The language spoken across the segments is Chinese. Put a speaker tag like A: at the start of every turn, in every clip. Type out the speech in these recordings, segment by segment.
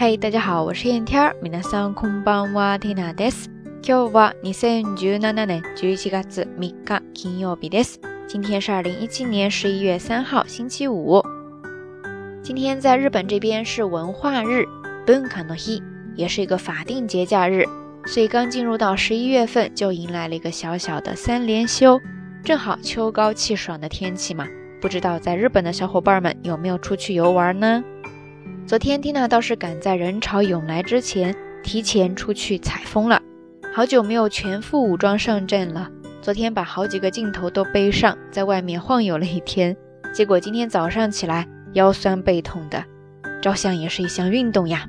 A: 嘿，大家好，我是燕天儿。皆さんこんばんは、ティナです。今日は二千十七年十一月三日金曜日です。今天是二零一七年十一月三号，星期五。今天在日本这边是文化日，文化の日，也是一个法定节假日。所以刚进入到十一月份，就迎来了一个小小的三连休，正好秋高气爽的天气嘛。不知道在日本的小伙伴们有没有出去游玩呢？ 昨天蒂娜倒是赶在人潮涌来之前，提前出去采风了。好久没有全副武装上阵了，昨天把好几个镜头都背上，在外面晃悠了一天。结果今天早上起来腰酸背痛的，照相也是一项运动呀。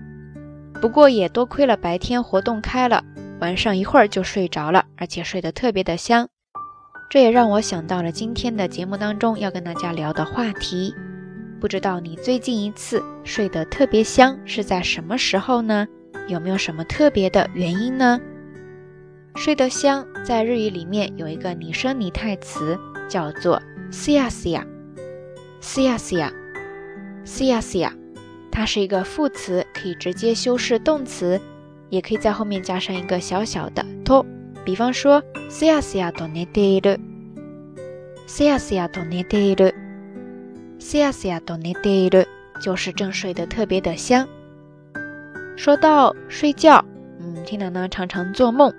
A: 不过也多亏了白天活动开了，晚上一会儿就睡着了，而且睡得特别的香。这也让我想到了今天的节目当中要跟大家聊的话题。不知道你最近一次睡得特别香是在什么时候呢？有没有什么特别的原因呢？睡得香在日语里面有一个拟声拟态词叫做 sia sia sia sia sia sia，它是一个副词，可以直接修饰动词，也可以在后面加上一个小小的 to。比方说 sia sia to nete iru sia sia to nete iru。西呀西呀，都内得了，就是正睡得特别的香。说到睡觉，嗯，听娜呢常常做梦，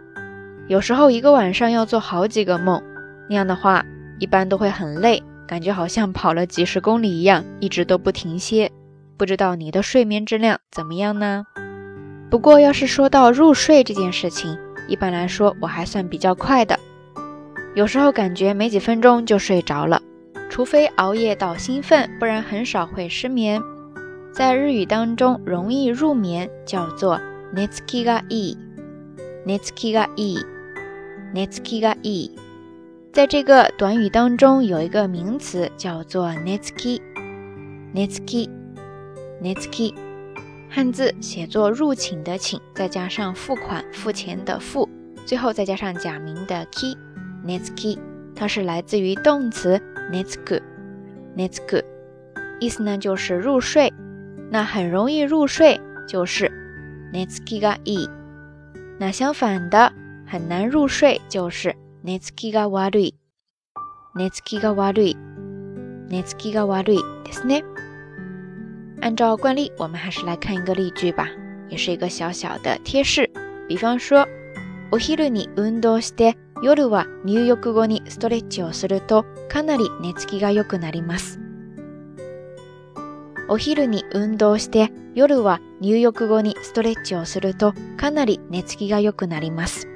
A: 有时候一个晚上要做好几个梦，那样的话一般都会很累，感觉好像跑了几十公里一样，一直都不停歇。不知道你的睡眠质量怎么样呢？不过要是说到入睡这件事情，一般来说我还算比较快的，有时候感觉没几分钟就睡着了。除非熬夜到兴奋，不然很少会失眠。在日语当中，容易入眠叫做 netsuki ga i，netsuki ga i，netsuki ga i。在这个短语当中，有一个名词叫做 netsuki，netsuki，netsuki，汉字写作入寝的寝，再加上付款付钱的付，最后再加上假名的 ki，netsuki，它是来自于动词。That's good, that's good，意思呢就是入睡。那很容易入睡就是 That's kiga e。那相反的，很难入睡就是 That's kiga warui。That's kiga warui。That's kiga warui。ですね。按照惯例，我们还是来看一个例句吧，也是一个小小的贴士。比方说，お昼に運動して。 夜は入浴後にストレッチをするとかなり寝つきが良くなります。お昼に運動して夜は入浴後にストレッチをするとかなり寝つきが良くなります。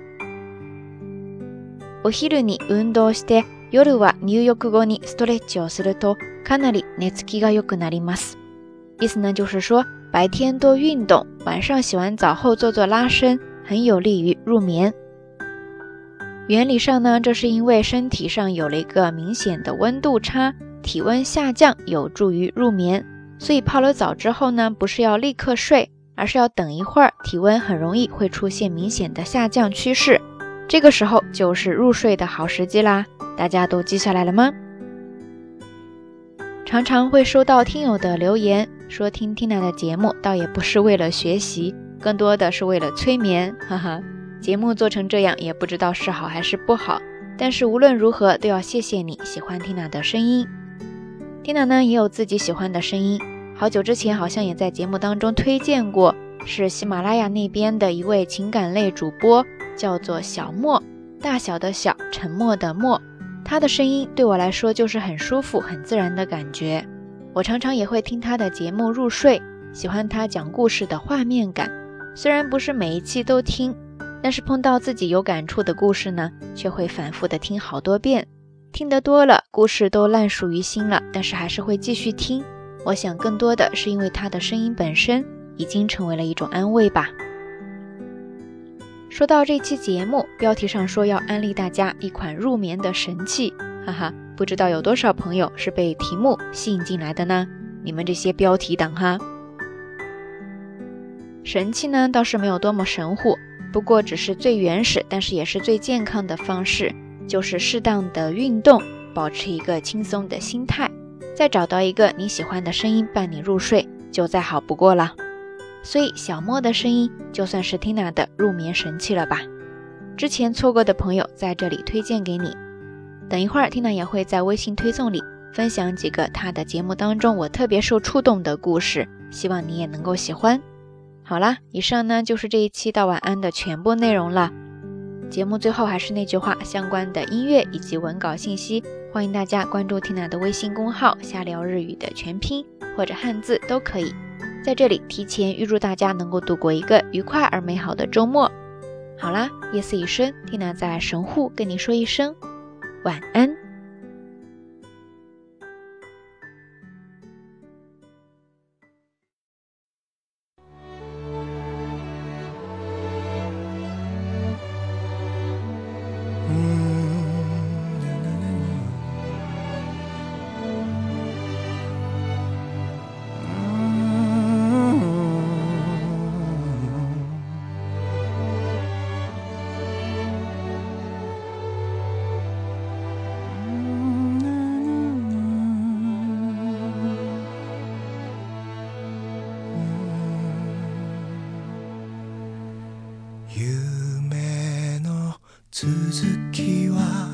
A: お昼に運動して夜は入浴後にストレッチをするとかなり寝つきが良くなります。意思呢就是说，白天多运动，晚上洗完澡后做做拉伸，很有利于入眠。原理上呢，这是因为身体上有了一个明显的温度差，体温下降有助于入眠。所以泡了澡之后呢，不是要立刻睡，而是要等一会儿，体温很容易会出现明显的下降趋势，这个时候就是入睡的好时机啦。大家都记下来了吗？常常会收到听友的留言，说听 Tina 的节目倒也不是为了学习，更多的是为了催眠，哈哈。节目做成这样，也不知道是好还是不好。但是无论如何，都要谢谢你喜欢 Tina 的声音。Tina 呢也有自己喜欢的声音，好久之前好像也在节目当中推荐过，是喜马拉雅那边的一位情感类主播，叫做小莫，大小的小，沉默的默。他的声音对我来说就是很舒服、很自然的感觉。我常常也会听他的节目入睡，喜欢他讲故事的画面感。虽然不是每一期都听。但是碰到自己有感触的故事呢，却会反复的听好多遍，听得多了，故事都烂熟于心了，但是还是会继续听。我想更多的是因为他的声音本身已经成为了一种安慰吧。说到这期节目标题上说要安利大家一款入眠的神器，哈哈，不知道有多少朋友是被题目吸引进来的呢？你们这些标题党哈，神器呢倒是没有多么神乎。不过只是最原始，但是也是最健康的方式，就是适当的运动，保持一个轻松的心态，再找到一个你喜欢的声音伴你入睡，就再好不过了。所以小莫的声音就算是 Tina 的入眠神器了吧。之前错过的朋友在这里推荐给你。等一会儿，Tina 也会在微信推送里分享几个她的节目当中我特别受触动的故事，希望你也能够喜欢。好啦，以上呢就是这一期到晚安的全部内容了。节目最后还是那句话，相关的音乐以及文稿信息，欢迎大家关注 Tina 的微信公号“瞎聊日语”的全拼或者汉字都可以。在这里提前预祝大家能够度过一个愉快而美好的周末。好啦，夜色已深，Tina 在神户跟你说一声晚安。続きは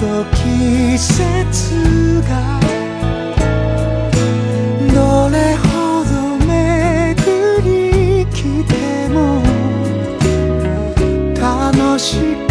A: ど季節がどれほど巡り来ても楽しく